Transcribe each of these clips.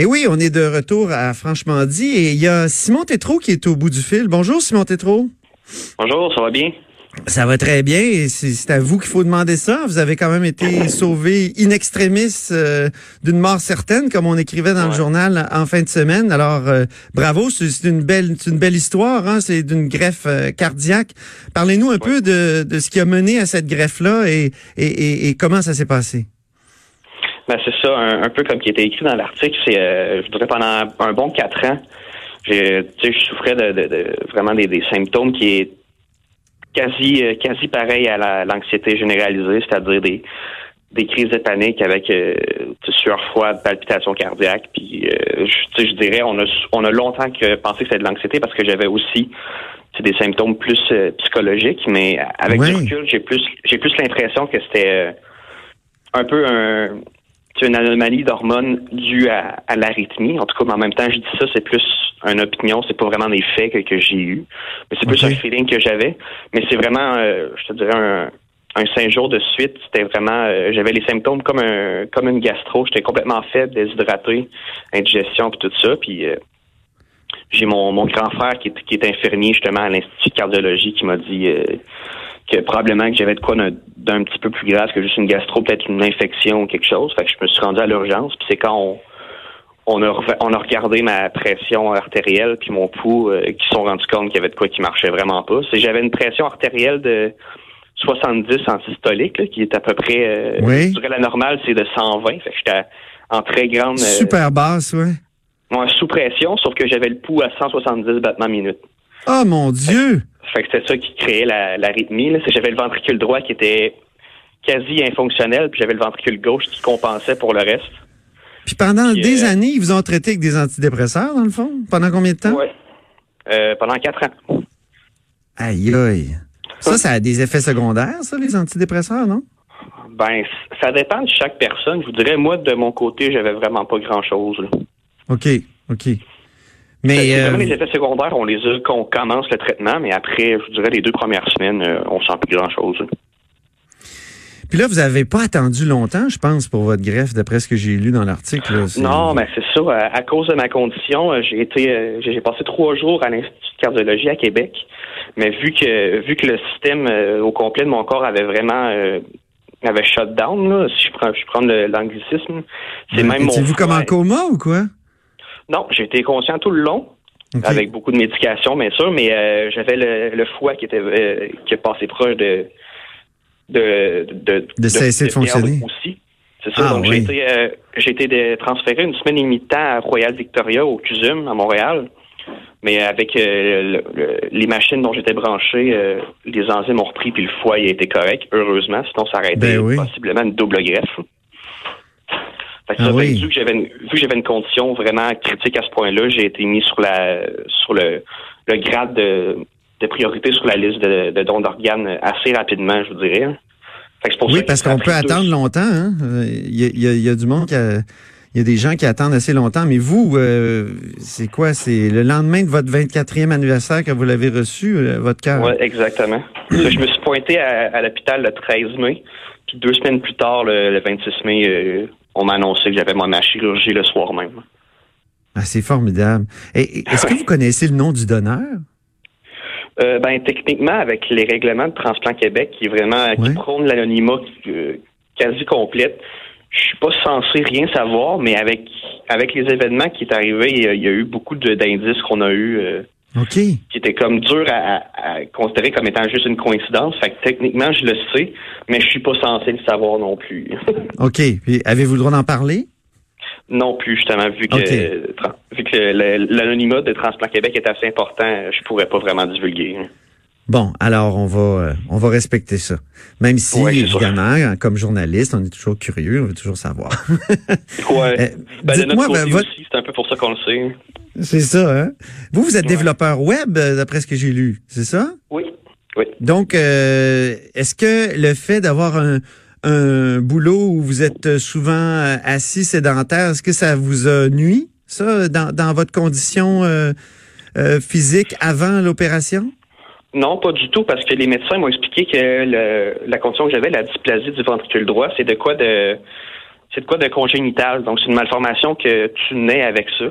Et oui, on est de retour à Franchement dit et il y a Simon Tétrault qui est au bout du fil. Bonjour Simon Tétrault. Bonjour, ça va bien? Ça va très bien et c'est à vous qu'il faut demander ça. Vous avez quand même été sauvé in extremis euh, d'une mort certaine, comme on écrivait dans le journal en fin de semaine. Alors, euh, bravo, c'est une belle, une belle histoire. Hein? C'est d'une greffe euh, cardiaque. Parlez-nous un peu de, de, ce qui a mené à cette greffe-là et, et, et, comment ça s'est passé? Ben, c'est ça, un, peu comme qui était écrit dans l'article. C'est, je dirais, pendant un bon quatre ans, je souffrais de, de, vraiment des, des symptômes qui quasi euh, quasi pareil à l'anxiété généralisée, c'est-à-dire des des crises de panique avec euh, sueur froide, palpitations cardiaques. Puis euh, je, je dirais, on a on a longtemps que pensé que c'était de l'anxiété parce que j'avais aussi des symptômes plus euh, psychologiques, mais avec du recul, j'ai plus j'ai plus l'impression que c'était un peu un une anomalie d'hormones due à, à l'arythmie. En tout cas, mais en même temps, je dis ça, c'est plus une opinion, c'est pas vraiment des faits que, que j'ai eu, mais c'est plus un feeling que j'avais. Mais c'est vraiment, euh, je te dirais, un, un cinq jours de suite, c'était vraiment, euh, j'avais les symptômes comme un comme une gastro. J'étais complètement faible, déshydraté, indigestion puis tout ça. Puis euh, j'ai mon, mon grand frère qui est, qui est infirmier justement à l'institut de cardiologie qui m'a dit que probablement que j'avais de quoi d'un petit peu plus grave que juste une gastro, peut-être une infection ou quelque chose. Fait que je me suis rendu à l'urgence. Puis c'est quand on, on a, on a regardé ma pression artérielle puis mon pouls euh, qui sont rendus compte qu'il y avait de quoi qui marchait vraiment pas. C'est j'avais une pression artérielle de 70 en systolique, qui est à peu près euh, oui. je dirais la normale, c'est de 120. Fait que j'étais en très grande euh, super basse, sous pression, sauf que j'avais le pouls à 170 battements minute. Oh mon Dieu! Fait que c'était ça qui créait l'arythmie. La, j'avais le ventricule droit qui était quasi infonctionnel, puis j'avais le ventricule gauche qui compensait pour le reste. Puis pendant des euh, années, ils vous ont traité avec des antidépresseurs, dans le fond? Pendant combien de temps? Oui. Euh, pendant quatre ans. Aïe, aïe. Ça, ça a des effets secondaires, ça, les antidépresseurs, non? Ben, ça dépend de chaque personne. Je vous dirais, moi, de mon côté, j'avais vraiment pas grand-chose. OK, OK. Mais euh, les effets secondaires, on les a quand on commence le traitement, mais après, je dirais les deux premières semaines, euh, on sent plus grand-chose. Puis là, vous n'avez pas attendu longtemps, je pense, pour votre greffe, d'après ce que j'ai lu dans l'article. Non, mais c'est ça. À, cause de ma condition, euh, j'ai été, j'ai passé trois jours à l'Institut de cardiologie à Québec. Mais vu que vu que le système au complet de mon corps avait vraiment avait shut down, là, si je prends je prends l'anglicisme, c'est même mon. vous comme en coma ou quoi? Non, j'ai été conscient tout le long. Avec beaucoup de médication, bien sûr, mais euh, j'avais le, foie qui était euh, qui est passé proche de de de, de cesser de, fonctionner aussi. C'est ça. Ah, donc j'ai été euh, j'ai été transféré une semaine et demie de temps à Royal Victoria au CUSUM à Montréal. Mais avec les machines dont j'étais branché, les enzymes ont repris puis le foie il a été correct, heureusement, sinon ça aurait été ben possiblement une double greffe. Ah vu que j'avais une, vu que j'avais une condition vraiment critique à ce point-là, j'ai été mis sur la sur le, le grade de, de priorité sur la liste de, de dons d'organes assez rapidement, je vous dirais. oui, parce qu'on peut attendre longtemps. Hein? Il, y a, il, y a, du monde qui a, il y a des gens qui attendent assez longtemps, mais vous, euh, c'est quoi? C'est le lendemain de votre 24e anniversaire que vous l'avez reçu, euh, votre cœur? Oui, exactement. je me suis pointé à, à l'hôpital le 13 mai, puis deux semaines plus tard, le, 26 mai, euh, on m'a annoncé que j'avais ma chirurgie le soir même. Ah, c'est formidable. est-ce que vous connaissez le nom du donneur? Euh, ben, techniquement, avec les règlements de Transplant Québec qui vraiment qui prônent l'anonymat euh, quasi complète, je suis pas censé rien savoir, mais avec avec les événements qui est arrivé, il y a, eu beaucoup d'indices qu'on a eu euh, qui étaient comme dur à, considérer comme étant juste une coïncidence. Fait que techniquement, je le sais, mais je suis pas censé le savoir non plus. OK. Puis avez-vous le droit d'en parler? Non plus, justement, vu que vu que l'anonymat de Transplant Québec est assez important, je pourrais pas vraiment divulguer. Bon, alors on va euh, on va respecter ça. Même si évidemment, comme journaliste, on est toujours curieux, on veut toujours savoir. ouais. Euh, ben, dites-moi, ben, c'est un peu pour ça qu'on le sait. C'est ça, hein? Vous, vous êtes développeur web, euh, d'après ce que j'ai lu, c'est ça? Oui. Oui. Donc, est-ce que le fait d'avoir un, un boulot où vous êtes souvent assis sédentaire, est-ce que ça vous a nuit, ça, dans, dans votre condition physique avant l'opération? Non, pas du tout, parce que les médecins m'ont expliqué que le, la condition que j'avais, la dysplasie du ventricule droit, c'est de quoi de c'est de quoi de congénital. Donc, c'est une malformation que tu nais avec ça.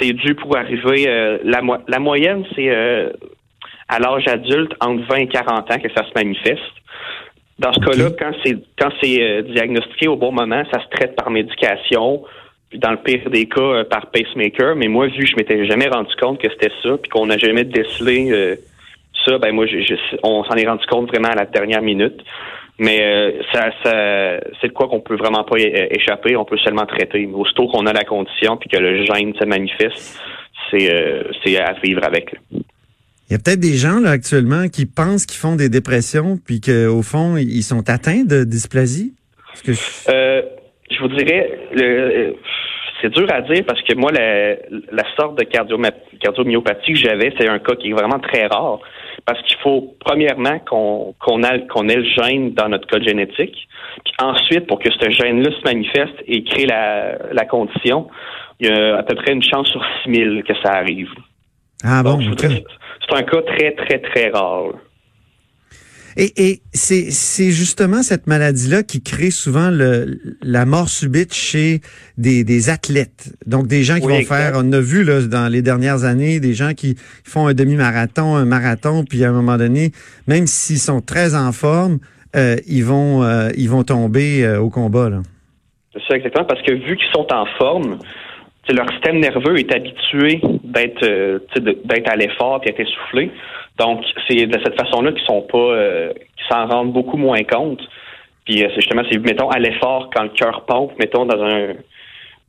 C'est dû pour arriver. Euh, la, la moyenne, c'est euh, à l'âge adulte, entre 20 et 40 ans que ça se manifeste. Dans ce cas-là, quand c'est quand c'est euh, diagnostiqué au bon moment, ça se traite par médication, dans le pire des cas par pacemaker. Mais moi, vu que je m'étais jamais rendu compte que c'était ça, puis qu'on n'a jamais décelé ça, ben moi, on s'en est rendu compte vraiment à la dernière minute. Mais euh, ça, ça c'est de quoi qu'on peut vraiment pas échapper. On peut seulement traiter. Mais aussitôt qu'on a la condition puis que le gène se manifeste, c'est euh, à vivre avec. Il y a peut-être des gens là actuellement qui pensent qu'ils font des dépressions puis qu'au fond ils sont atteints de dysplasie? je... Je vous dirais le c'est dur à dire parce que moi, la, la sorte de cardiomyopathie que j'avais, c'est un cas qui est vraiment très rare. Parce qu'il faut, premièrement, qu'on qu'on qu'on ait le gène dans notre code génétique. Puis ensuite, pour que ce gène-là se manifeste et crée la, la condition, il y a à peu près une chance sur 6000 que ça arrive. Ah bon? C'est un cas très, très, très rare. Et, et c'est justement cette maladie-là qui crée souvent le, la mort subite chez des, des athlètes. Donc des gens qui vont faire, on a vu là, dans les dernières années, des gens qui font un demi-marathon, un marathon, puis à un moment donné, même s'ils sont très en forme, euh, ils vont euh, ils vont tomber euh, au combat. C'est ça exactement, parce que vu qu'ils sont en forme, leur système nerveux est habitué d'être euh, d'être à l'effort et d'être essoufflé. Donc, c'est de cette façon-là qu'ils sont pas euh, qu'ils s'en rendent beaucoup moins compte. Puis euh, c'est justement, c'est mettons à l'effort quand le cœur pompe, mettons dans un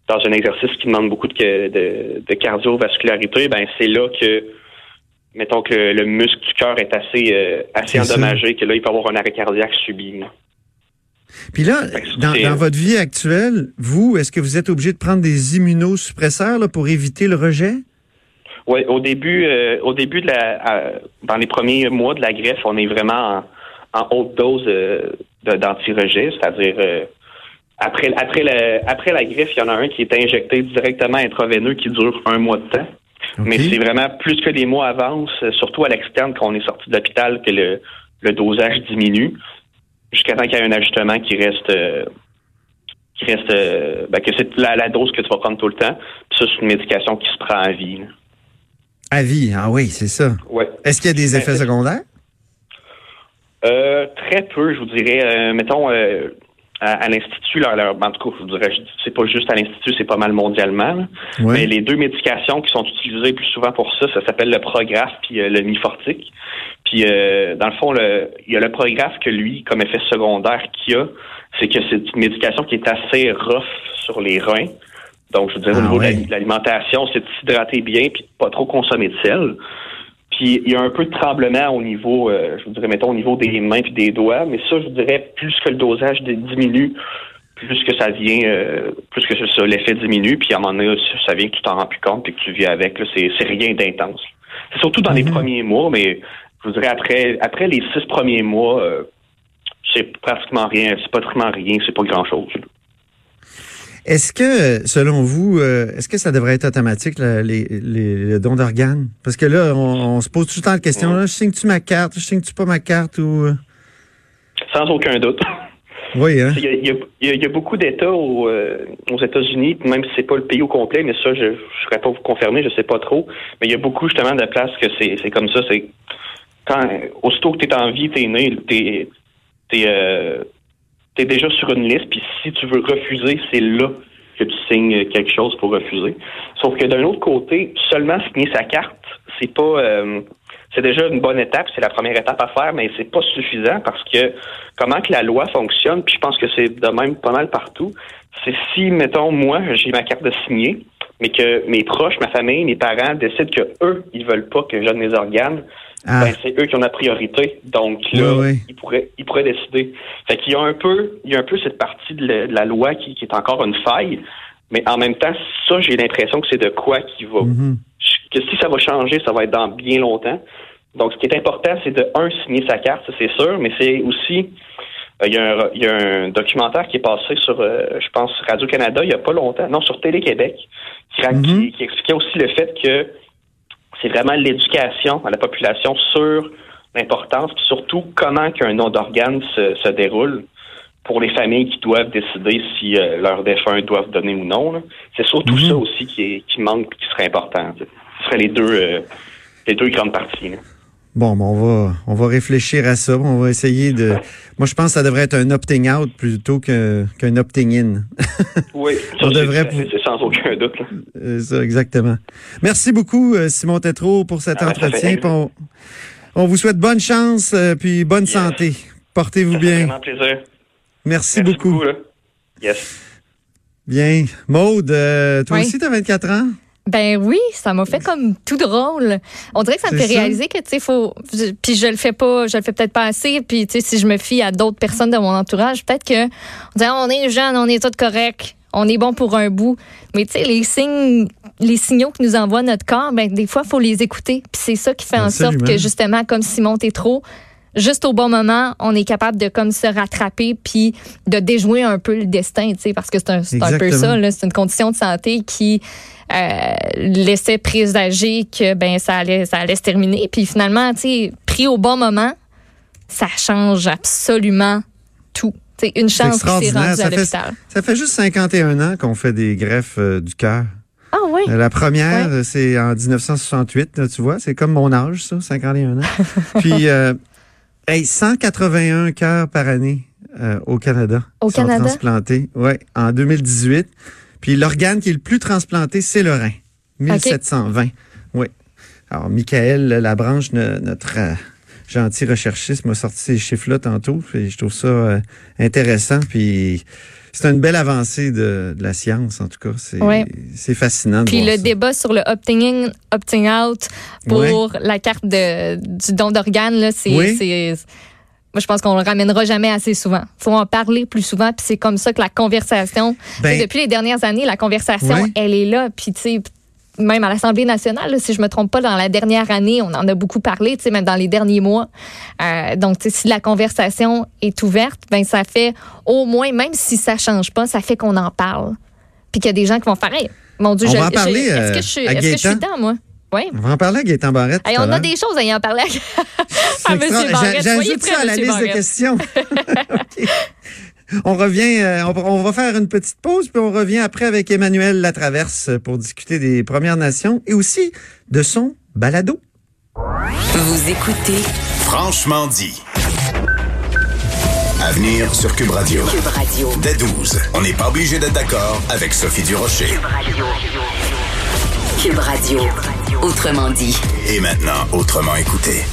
dans un exercice qui demande beaucoup de, de, de cardiovascularité, ben c'est là que mettons que le, muscle du cœur est assez assez endommagé, que là il peut avoir un arrêt cardiaque subi. Puis là, dans, votre vie actuelle, vous, est-ce que vous êtes obligé de prendre des immunosuppresseurs là, pour éviter le rejet? Oui, au début, euh, au début de la, dans les premiers mois de la greffe, on est vraiment en, haute dose euh, d'anti-rejet, c'est-à-dire euh, après après la après la greffe, il y en a un qui est injecté directement intraveineux qui dure un mois de temps. Mais c'est vraiment plus que les mois avancent, surtout à l'externe quand on est sorti de l'hôpital, que le, le dosage diminue jusqu'à temps qu'il y ait un ajustement qui reste euh, qui reste euh, ben, que c'est la, dose que tu vas prendre tout le temps. Puis ça, c'est une médication qui se prend à vie. À vie, ah oui, c'est ça. Ouais. Est-ce qu'il y a des effets secondaires? Euh, très peu, je vous dirais. mettons, à, l'Institut, en tout cas, je vous dirais, c'est pas juste à l'Institut, c'est pas mal mondialement. Mais les deux médications qui sont utilisées plus souvent pour ça, ça s'appelle le Prograf puis le Mifortic. Puis, euh, dans le fond, le, il y a le Prograf que lui, comme effet secondaire qu'il a, c'est que c'est une médication qui est assez rough sur les reins. Donc, je veux dire, au ah niveau de l'alimentation, c'est de s'hydrater bien puis pas trop consommer de sel. Puis il y a un peu de tremblement au niveau, euh, je vous dirais, mettons, au niveau des mains puis des doigts, mais ça, je vous dirais, plus que le dosage diminue, plus que ça vient, euh, plus que ça, l'effet diminue, puis à un moment donné, ça vient que tu t'en rends plus compte puis que tu vis avec, c'est, rien d'intense. C'est surtout dans les mhm. premiers mois, mais je vous dirais après, après les six premiers mois, euh, c'est pratiquement rien, c'est pratiquement rien, c'est pas grand-chose. Est-ce que, selon vous, euh, est-ce que ça devrait être automatique, les, les, dons d'organes? Parce que là, on, se pose tout le temps la question, là, je signe-tu ma carte, je signe-tu pas ma carte ou... Euh? Sans aucun doute. Oui, hein? Il y a, beaucoup d'États aux, euh, aux États-Unis, même si c'est pas le pays au complet, mais ça, je ne saurais pas vous confirmer, je sais pas trop. Mais il y a beaucoup justement de places que c'est comme ça. C'est quand aussitôt que tu es en vie, tu es né, tu es, tu es déjà sur une liste, puis si tu veux refuser, c'est là que tu signes quelque chose pour refuser. Sauf que d'un autre côté, seulement signer sa carte, c'est pas euh, c'est déjà une bonne étape, c'est la première étape à faire, mais c'est pas suffisant parce que comment que la loi fonctionne, puis je pense que c'est de même pas mal partout, c'est si, mettons, moi, j'ai ma carte de signer, mais que mes proches, ma famille, mes parents décident que eux, ils veulent pas que je donne mes organes, ah. ben, c'est eux qui ont la priorité. Donc là, ils pourraient ils pourraient décider. Fait qu'il y a un peu il y a un peu cette partie de la, loi qui, est encore une faille, mais en même temps, ça, j'ai l'impression que c'est de quoi qui va mm-hmm. que si ça va changer, ça va être dans bien longtemps. Donc ce qui est important, c'est de un signer sa carte, ça c'est sûr, mais c'est aussi euh, il y, a un, il y, a un, documentaire qui est passé sur, euh, je pense, Radio-Canada il y a pas longtemps, non, sur Télé-Québec, qui, mm-hmm. qui, expliquait aussi le fait que c'est vraiment l'éducation à la population sur l'importance, surtout comment qu'un nom d'organe se, se, déroule. pour les familles qui doivent décider si leurs défunts doivent donner ou non. C'est surtout Mhm. ça aussi qui, est, qui manque qui serait important. Ce serait les deux, les deux grandes parties. là. Bon, ben, on va on va réfléchir à ça. On va essayer de. Moi, je pense que ça devrait être un opting out plutôt qu'un opting in. Oui, On devrait c'est- c'est sans aucun doute. là. Euh, ça, exactement. Merci beaucoup, euh, Simon Tétrault, pour cet Ah, ça entretien. On, on vous souhaite bonne chance euh, puis bonne Yes. santé. Portez-vous Ça fait bien. vraiment plaisir. Merci, Merci beaucoup. là. Yes. Bien. Maude, euh, toi Oui. aussi, tu as 24 ans? Ben oui, ça m'a fait comme tout drôle. On dirait que ça me fait ça. réaliser que tu sais faut puis je le fais pas, je le fais peut-être pas assez puis tu sais si je me fie à d'autres personnes de mon entourage, peut-être que on dirait on est jeune, on est tout correct, on est bon pour un bout. Mais tu sais les signes les signaux que nous envoie notre corps, ben des fois faut les écouter. Puis c'est ça qui fait en sorte que justement comme Simon trop juste au bon moment, on est capable de comme se rattraper puis de déjouer un peu le destin, tu sais, parce que c'est un, un peu ça, là, c'est une condition de santé qui euh, laissait présager que ben ça allait, ça allait se terminer. Puis finalement, tu sais, pris au bon moment, ça change absolument tout. Tu sais, une chance qui s'est rendue Ça à fait, l'hôpital. ça fait juste 51 ans qu'on fait des greffes euh, du cœur. Ah oui. Euh, La première, c'est en 1968, là, tu vois. C'est comme mon âge, ça, 51 ans. Puis, euh, hey, 181 cœurs par année euh, au Canada. Au sont Canada? transplantés, ouais, en 2018. Puis l'organe qui est le plus transplanté, c'est le rein. 1720. Oui. Alors, Michael Labranche, no- notre euh, gentil recherchiste, m'a sorti ces chiffres-là tantôt. Puis je trouve ça euh, intéressant. Puis c'est une belle avancée de, de la science, en tout cas. C'est Ouais. fascinant de Puis voir le ça. débat sur le opting in, opting out pour la carte de, du don d'organes, là, c'est, Oui. Moi, je pense qu'on le ramènera jamais assez souvent. faut en parler plus souvent, puis c'est comme ça que la conversation, Ben- depuis les dernières années, la conversation, Oui. elle est là, puis tu sais, même à l'Assemblée nationale, là, si je me trompe pas, dans la dernière année, on en a beaucoup parlé, tu sais, même dans les derniers mois. Euh, donc, tu sais, si la conversation est ouverte, ben ça fait au moins, même si ça change pas, ça fait qu'on en parle. Puis qu'il y a des gens qui vont faire, Hey, mon Dieu, je, je- parler, est-ce euh, que je que je suis dedans, moi? Oui. On va en parler à Gaétan Barrette. Hey, on a des choses à y en parler à, C'est à M. Barrette. J'ajoute prêt, ça à la liste de questions. OK. On revient, euh, on, on va faire une petite pause, puis on revient après avec Emmanuel Latraverse pour discuter des Premières Nations et aussi de son balado. Vous écoutez Franchement dit. À venir sur Cube Radio. Cube Radio. Dès 12. On n'est pas obligé d'être d'accord avec Sophie Durocher. Cube Radio. Autrement dit. Et maintenant, autrement écouté.